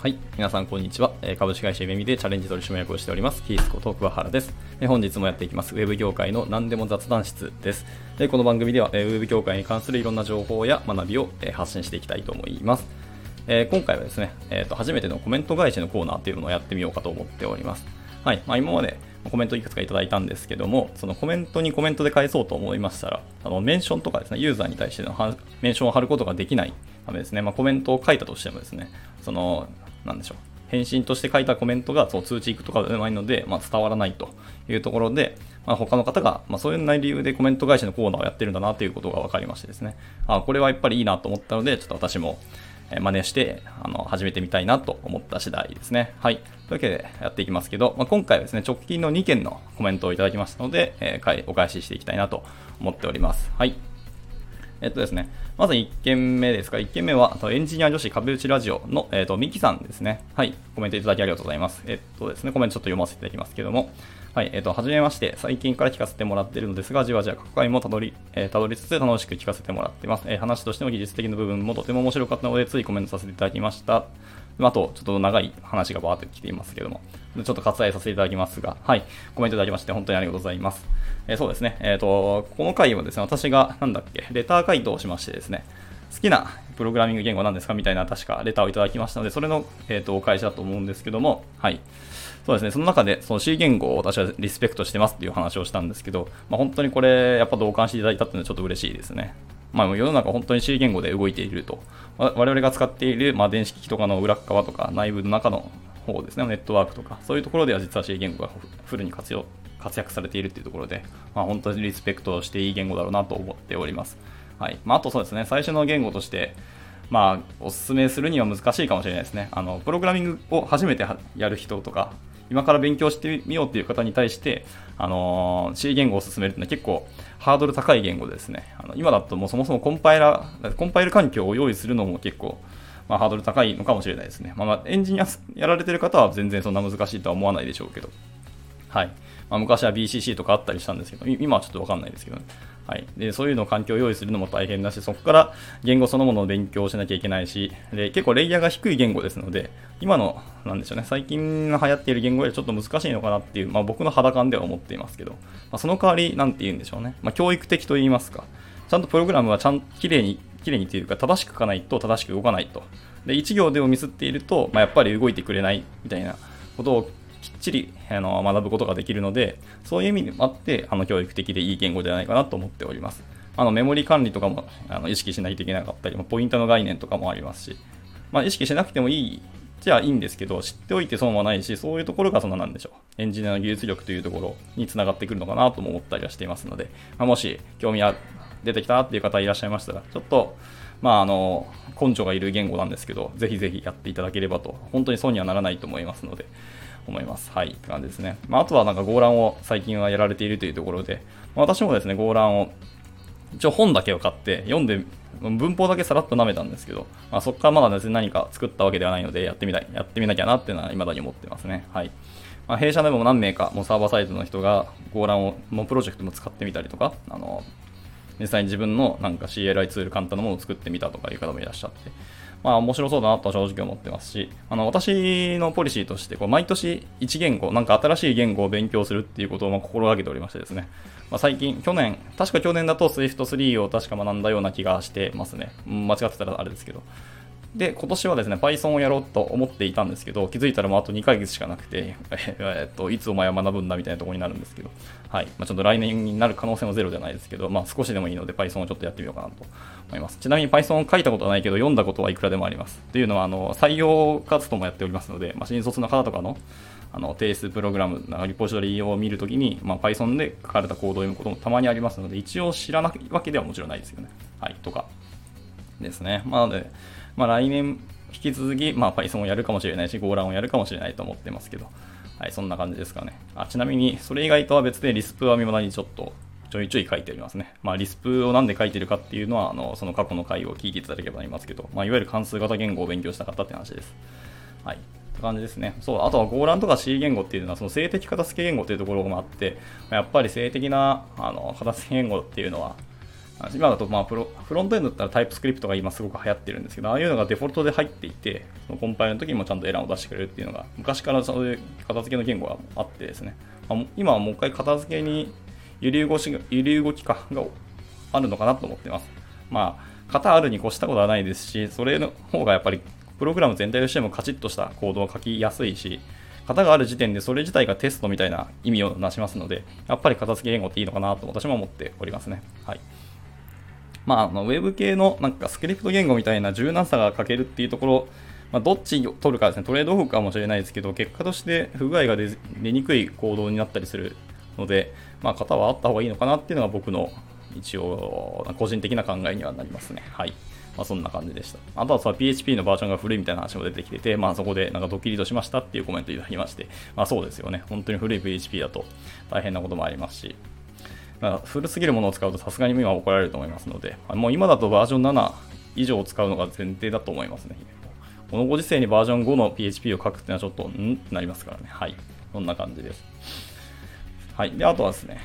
はい。皆さん、こんにちは。株式会社ゆめみでチャレンジ取締役をしております、キースこと桑原です。本日もやっていきます、ウェブ業界の何でも雑談室です。でこの番組では、ウェブ業界に関するいろんな情報や学びを、発信していきたいと思います。え今回はですね、えーと、初めてのコメント返しのコーナーっていうのをやってみようかと思っております。はい。まあ、今までコメントいくつかいただいたんですけども、そのコメントにコメントで返そうと思いましたら、あのメンションとかですね、ユーザーに対してのメンションを貼ることができないためですね、まあ、コメントを書いたとしてもですね、その、なんでしょう、返信として書いたコメントがその通知行くとかではないので、まあ、伝わらないというところで、まあ、他の方が、まあ、そういうない理由でコメント返しのコーナーをやってるんだなということが分かりましてですね、あこれはやっぱりいいなと思ったので、ちょっと私もえ真似してあの始めてみたいなと思った次第ですね。はい。というわけでやっていきますけど、まあ、今回はですね、直近の2件のコメントをいただきましたので、えーお返ししていきたいなと思っております。はい。えっとですね、まず1件目ですか、1件目は、エンジニア女子壁打ちラジオの、えっと、ミキさんですね。はい、コメントいただきありがとうございます。えっとですね、コメントちょっと読ませていただきますけども、はい、えっと、はじめまして、最近から聞かせてもらっているのですが、じわじわ過去回もたどり、えーたどりつつ楽しく聞かせてもらっています。えー話としても技術的な部分もとても面白かったので、ついコメントさせていただきました。あと、ちょっと長い話がバーって来ていますけども、ちょっと割愛させていただきますが、はい、コメントいただきまして本当にありがとうございます。えーそうですね、えっ、と、この回はですね、私が、なんだっけ、レター回答をしましてですね、好きなプログラミング言語なんですか？みたいな確かレターをいただきましたので、それの、えー、とお返しだと思うんですけども、はい。そうですね、その中でその C 言語を私はリスペクトしてますっていう話をしたんですけど、まあ、本当にこれ、やっぱ同感していただいたっていうのはちょっと嬉しいですね。まあ、世の中本当に C 言語で動いていると。我々が使っている、まあ、電子機器とかの裏側とか内部の中の方ですね、ネットワークとか、そういうところでは実は C 言語がフルに活用活躍されているっていうところで、まあ、本当にリスペクトしていい言語だろうなと思っております。はいまあ、あとそうですね、最初の言語として、まあ、おすすめするには難しいかもしれないですね。あのプログラミングを初めてやる人とか、今から勉強してみようっていう方に対して、あのー C 言語を進めるっていうのは結構ハードル高い言語ですね。あの今だともうそもそもコンパイラー、コンパイル環境を用意するのも結構、まあ、ハードル高いのかもしれないですね。まあ、まあエンジニアやられてる方は全然そんな難しいとは思わないでしょうけど。はい。まあ、昔は BCC とかあったりしたんですけど、今はちょっとわかんないですけどね。はい。で、そういうの環境を用意するのも大変だし、そこから言語そのものを勉強しなきゃいけないし、で、結構レイヤーが低い言語ですので、今の、なんでしょうね、最近流行っている言語よりちょっと難しいのかなっていう、まあ僕の肌感では思っていますけど、まあ、その代わり、なんて言うんでしょうね。まあ教育的と言いますか。ちゃんとプログラムはちゃんと綺麗に、綺麗にっていうか正しく書かないと正しく動かないと。で、1行でをミスっていると、まあやっぱり動いてくれないみたいなことをきっちりあの学ぶことができるので、そういう意味もあって、あの教育的でいい言語ではないかなと思っております。あのメモリ管理とかもあの意識しないといけなかったり、ポイントの概念とかもありますし、まあ、意識しなくてもいいじゃあいいんですけど、知っておいて損はないし、そういうところがそのなんでしょう。エンジニアの技術力というところにつながってくるのかなとも思ったりはしていますので、まあ、もし興味が出てきたっていう方いらっしゃいましたら、ちょっと、まあ、あの、根性がいる言語なんですけど、ぜひぜひやっていただければと、本当に損にはならないと思いますので、思います。はい、って感じですね。まあ、あとはなんか、ゴーランを最近はやられているというところで、まあ私もですね、ゴーランを一応本だけを買って読んで文法だけさらっと舐めたんですけど、まあ、そこからまだ別に何か作ったわけではないのでやってみたいやってみなきゃなっていうのは未だに思ってますね。はいまあ、弊社でも何名かもうサーバーサイズの人がゴーランをもうプロジェクトも使ってみたりとかあの実際に自分のなんか CLI ツール簡単なものを作ってみたとかいう方もいらっしゃって、まあ面白そうだなと正直思ってますし、あの私のポリシーとしてこう毎年1言語、なんか新しい言語を勉強するっていうことをまあ心がけておりましてですね、まあ、最近、去年、確か去年だと Swift3 を確か学んだような気がしてますね。間違ってたらあれですけど。で、今年はですね、Python をやろうと思っていたんですけど、気づいたらもうあと2ヶ月しかなくて、えっと、いつお前は学ぶんだみたいなところになるんですけど、はい。まあ、ちょっと来年になる可能性もゼロじゃないですけど、まあ、少しでもいいので Python をちょっとやってみようかなと思います。ちなみに Python を書いたことはないけど、読んだことはいくらでもあります。というのは、あの、採用活動もやっておりますので、まあ、新卒の方とかの、あの定数プログラム、なんかリポジトリを見るときに、まあ、Python で書かれたコードを読むこともたまにありますので、一応知らないわけではもちろんないですよね。はい、とかですね。まあ、なので、まあ、来年引き続き、まあ、Python をやるかもしれないし、GoLan をやるかもしれないと思ってますけど、はい、そんな感じですかね。あちなみに、それ以外とは別で、リスプは未だにちょっと、ちょいちょい書いてありますね。まあ、リスプをなんで書いてるかっていうのは、あのその過去の回を聞いていただければありますけど、まあ、いわゆる関数型言語を勉強したかったって話です。はい。って感じですね。そう、あとは GoLan とか C 言語っていうのは、その性的片付け言語っていうところもあって、やっぱり性的なあの片付け言語っていうのは、今だとまあプロフロントエンドだったらタイプスクリプトが今すごく流行ってるんですけど、ああいうのがデフォルトで入っていて、そのコンパイルの時にもちゃんとエラーを出してくれるっていうのが、昔からそういう片付けの言語があってですね、まあ、今はもう一回片付けに揺り動き揺り動きかがあるのかなと思ってます。まあ、型あるに越したことはないですし、それの方がやっぱりプログラム全体としてもカチッとしたコードを書きやすいし、型がある時点でそれ自体がテストみたいな意味をなしますので、やっぱり片付け言語っていいのかなと私も思っておりますね。はい。まあ、あのウェブ系のなんかスクリプト言語みたいな柔軟さが欠けるっていうところ、まあ、どっちを取るかですね、トレードオフかもしれないですけど、結果として不具合が出にくい行動になったりするので、まあ、型はあった方がいいのかなっていうのが僕の一応、個人的な考えにはなりますね。はい。まあ、そんな感じでした。あとはさ、PHP のバージョンが古いみたいな話も出てきてて、まあそこでなんかドキリとしましたっていうコメントいただきまして、まあそうですよね。本当に古い PHP だと大変なこともありますし、古すぎるものを使うとさすがに今怒られると思いますので、もう今だとバージョン7以上を使うのが前提だと思いますね。このご時世にバージョン5の PHP を書くっていうのはちょっと、ん？ってなりますからね。はい。そんな感じです。はい。で、あとはですね、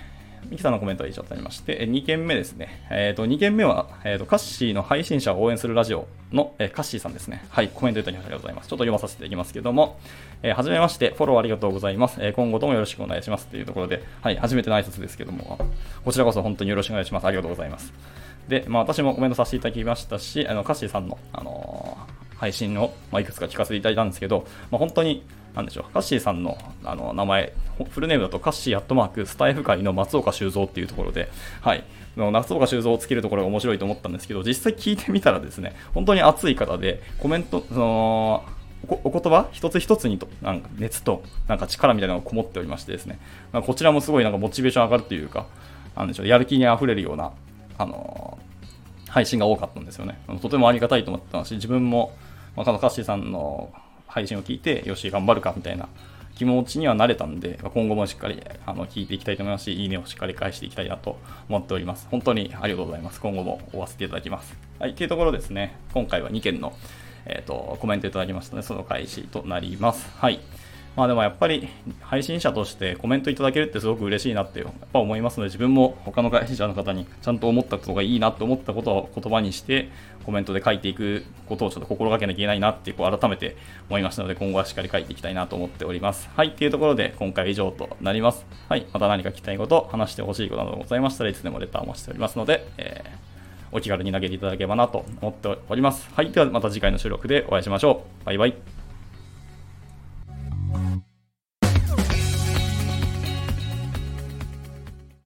ミキさんのコメントは以上となりまして、2件目ですね。えっ、ー、と、2件目は、えっ、ー、と、カッシーの配信者を応援するラジオの、えー、カッシーさんですね。はい、コメントいただきましてありがとうございます。ちょっと読まさせていただきますけども、えー、はじめまして、フォローありがとうございます。え、今後ともよろしくお願いします。というところで、はい、初めての挨拶ですけども、こちらこそ本当によろしくお願いします。ありがとうございます。で、まあ、私もコメントさせていただきましたし、あの、カッシーさんの、あの配信を、まあ、いくつか聞かせていただいたんですけど、まあ、本当に、なんでしょう、カッシーさんのあの名前、フルネームだとカッシーアットマークスタイフ界の松岡修造っていうところで、はい、松岡修造をつけるところが面白いと思ったんですけど、実際聞いてみたらですね、本当に熱い方で、コメント、その、お言葉一つ一つにとなんか熱となんか力みたいなのがこもっておりましてですね、こちらもすごいなんかモチベーション上がるというか、なんでしょう、やる気にあふれるような、あの、配信が多かったんですよね。とてもありがたいと思ってますし、自分も、まあ、カッシーさんの配信を聞いて、よし、頑張るかみたいな気持ちにはなれたんで、今後もしっかりあの聞いていきたいと思いますし、いいねをしっかり返していきたいなと思っております。本当にありがとうございます。今後も追わせていただきます。はい、というところですね、今回は2件の、えーと、コメントいただきましたので、その開始となります。はい。まあでもやっぱり配信者としてコメントいただけるってすごく嬉しいなってやっぱ思いますので自分も他の配信者の方にちゃんと思ったことがいいなと思ったことを言葉にしてコメントで書いていくことをちょっと心がけなきゃいけないなってこう改めて思いましたので今後はしっかり書いていきたいなと思っております。はい、っていうところで今回は以上となります。はい、また何か聞きたいこと、話してほしいことなどございましたらいつでもレターをしておりますので、えー、お気軽に投げていただければなと思っております。はい、ではまた次回の収録でお会いしましょう。バイバイ。